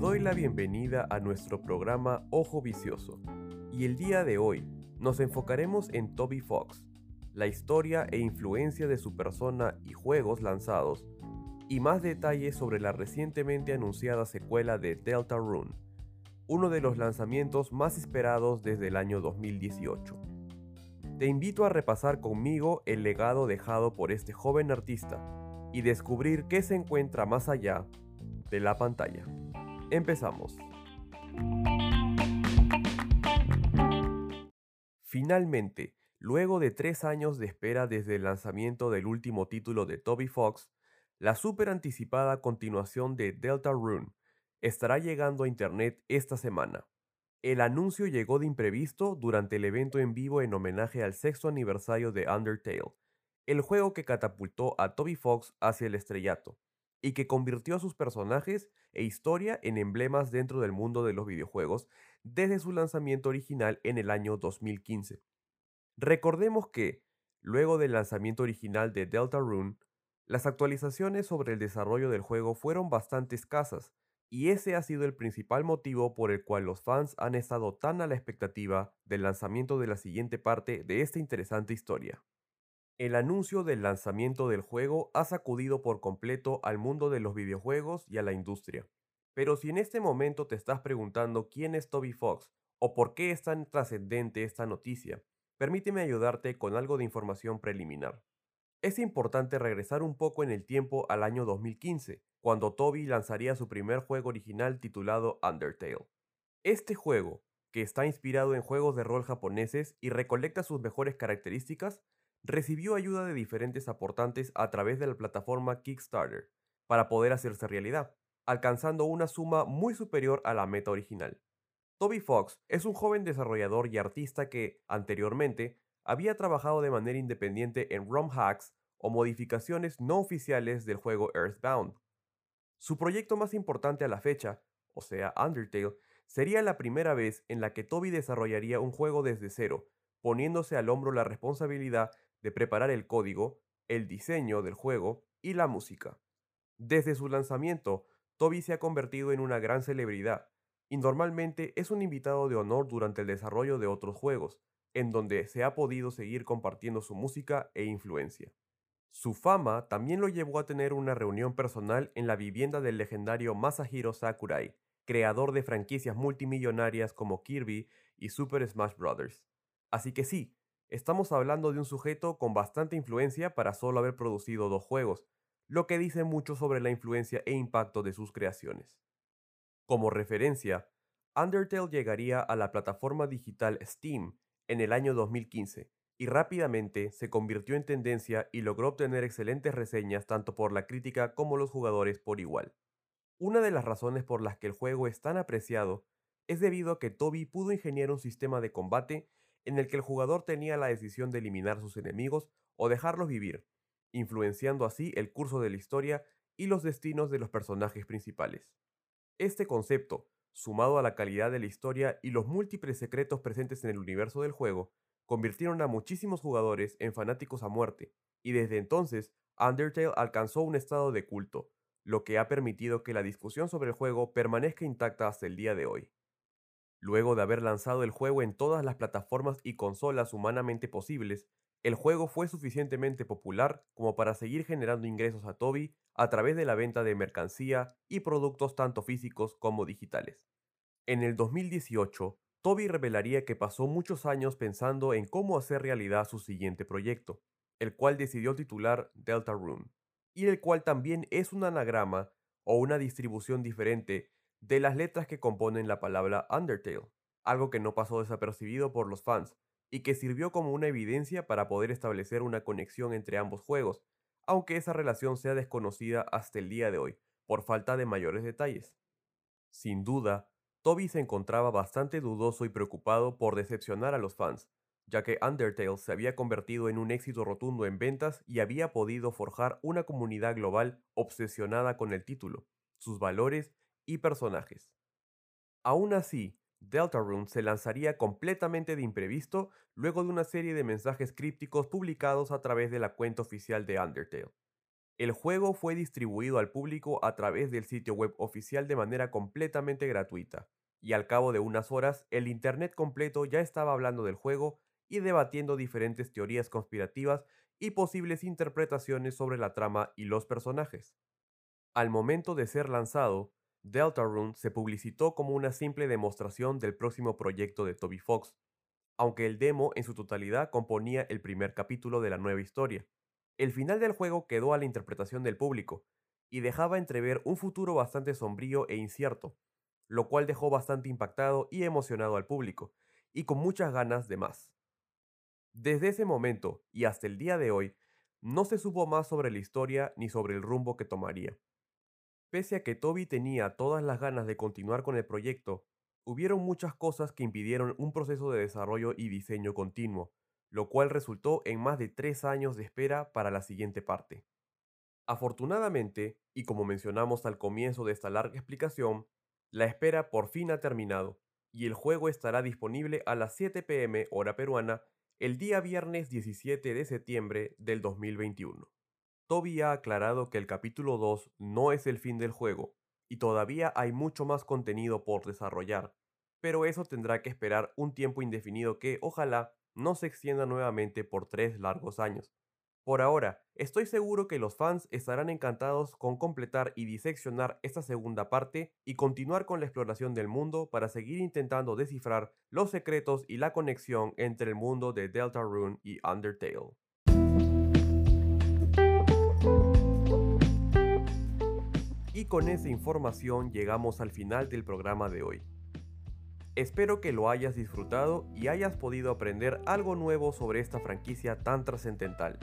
doy la bienvenida a nuestro programa Ojo Vicioso y el día de hoy nos enfocaremos en Toby Fox, la historia e influencia de su persona y juegos lanzados, y más detalles sobre la recientemente anunciada secuela de Deltarune, uno de los lanzamientos más esperados desde el año 2018. Te invito a repasar conmigo el legado dejado por este joven artista y descubrir qué se encuentra más allá de la pantalla. Empezamos. Finalmente, luego de tres años de espera desde el lanzamiento del último título de Toby Fox, la super anticipada continuación de Deltarune estará llegando a Internet esta semana. El anuncio llegó de imprevisto durante el evento en vivo en homenaje al sexto aniversario de Undertale, el juego que catapultó a Toby Fox hacia el estrellato, y que convirtió a sus personajes e historia en emblemas dentro del mundo de los videojuegos desde su lanzamiento original en el año 2015. Recordemos que, luego del lanzamiento original de Deltarune, las actualizaciones sobre el desarrollo del juego fueron bastante escasas, y ese ha sido el principal motivo por el cual los fans han estado tan a la expectativa del lanzamiento de la siguiente parte de esta interesante historia. El anuncio del lanzamiento del juego ha sacudido por completo al mundo de los videojuegos y a la industria. Pero si en este momento te estás preguntando quién es Toby Fox o por qué es tan trascendente esta noticia, permíteme ayudarte con algo de información preliminar. Es importante regresar un poco en el tiempo al año 2015, cuando Toby lanzaría su primer juego original titulado Undertale. Este juego, que está inspirado en juegos de rol japoneses y recolecta sus mejores características, recibió ayuda de diferentes aportantes a través de la plataforma Kickstarter para poder hacerse realidad, alcanzando una suma muy superior a la meta original. Toby Fox es un joven desarrollador y artista que, anteriormente, había trabajado de manera independiente en ROM hacks o modificaciones no oficiales del juego Earthbound. Su proyecto más importante a la fecha, o sea Undertale, sería la primera vez en la que Toby desarrollaría un juego desde cero, poniéndose al hombro la responsabilidad de preparar el código, el diseño del juego y la música. Desde su lanzamiento, Toby se ha convertido en una gran celebridad, y normalmente es un invitado de honor durante el desarrollo de otros juegos, en donde se ha podido seguir compartiendo su música e influencia. Su fama también lo llevó a tener una reunión personal en la vivienda del legendario Masahiro Sakurai, creador de franquicias multimillonarias como Kirby y Super Smash Bros. Así que sí, Estamos hablando de un sujeto con bastante influencia para solo haber producido dos juegos, lo que dice mucho sobre la influencia e impacto de sus creaciones. Como referencia, Undertale llegaría a la plataforma digital Steam en el año 2015 y rápidamente se convirtió en tendencia y logró obtener excelentes reseñas tanto por la crítica como los jugadores por igual. Una de las razones por las que el juego es tan apreciado es debido a que Toby pudo ingeniar un sistema de combate en el que el jugador tenía la decisión de eliminar sus enemigos o dejarlos vivir, influenciando así el curso de la historia y los destinos de los personajes principales. Este concepto, sumado a la calidad de la historia y los múltiples secretos presentes en el universo del juego, convirtieron a muchísimos jugadores en fanáticos a muerte, y desde entonces Undertale alcanzó un estado de culto, lo que ha permitido que la discusión sobre el juego permanezca intacta hasta el día de hoy. Luego de haber lanzado el juego en todas las plataformas y consolas humanamente posibles, el juego fue suficientemente popular como para seguir generando ingresos a Toby a través de la venta de mercancía y productos tanto físicos como digitales. En el 2018, Toby revelaría que pasó muchos años pensando en cómo hacer realidad su siguiente proyecto, el cual decidió titular Deltarune, y el cual también es un anagrama o una distribución diferente de las letras que componen la palabra Undertale, algo que no pasó desapercibido por los fans y que sirvió como una evidencia para poder establecer una conexión entre ambos juegos, aunque esa relación sea desconocida hasta el día de hoy, por falta de mayores detalles. Sin duda, Toby se encontraba bastante dudoso y preocupado por decepcionar a los fans, ya que Undertale se había convertido en un éxito rotundo en ventas y había podido forjar una comunidad global obsesionada con el título, sus valores y personajes. Aún así, Deltarune se lanzaría completamente de imprevisto luego de una serie de mensajes crípticos publicados a través de la cuenta oficial de Undertale. El juego fue distribuido al público a través del sitio web oficial de manera completamente gratuita, y al cabo de unas horas el Internet completo ya estaba hablando del juego y debatiendo diferentes teorías conspirativas y posibles interpretaciones sobre la trama y los personajes. Al momento de ser lanzado, Deltarune se publicitó como una simple demostración del próximo proyecto de Toby Fox, aunque el demo en su totalidad componía el primer capítulo de la nueva historia. El final del juego quedó a la interpretación del público, y dejaba entrever un futuro bastante sombrío e incierto, lo cual dejó bastante impactado y emocionado al público, y con muchas ganas de más. Desde ese momento y hasta el día de hoy, no se supo más sobre la historia ni sobre el rumbo que tomaría. Pese a que Toby tenía todas las ganas de continuar con el proyecto, hubieron muchas cosas que impidieron un proceso de desarrollo y diseño continuo, lo cual resultó en más de tres años de espera para la siguiente parte. Afortunadamente, y como mencionamos al comienzo de esta larga explicación, la espera por fin ha terminado, y el juego estará disponible a las 7 pm hora peruana el día viernes 17 de septiembre del 2021. Toby ha aclarado que el capítulo 2 no es el fin del juego, y todavía hay mucho más contenido por desarrollar, pero eso tendrá que esperar un tiempo indefinido que, ojalá, no se extienda nuevamente por tres largos años. Por ahora, estoy seguro que los fans estarán encantados con completar y diseccionar esta segunda parte y continuar con la exploración del mundo para seguir intentando descifrar los secretos y la conexión entre el mundo de Deltarune y Undertale. Y con esa información llegamos al final del programa de hoy. Espero que lo hayas disfrutado y hayas podido aprender algo nuevo sobre esta franquicia tan trascendental.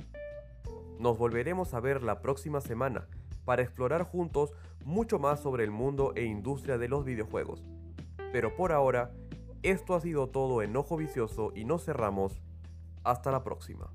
Nos volveremos a ver la próxima semana para explorar juntos mucho más sobre el mundo e industria de los videojuegos. Pero por ahora, esto ha sido todo en Ojo Vicioso y nos cerramos. Hasta la próxima.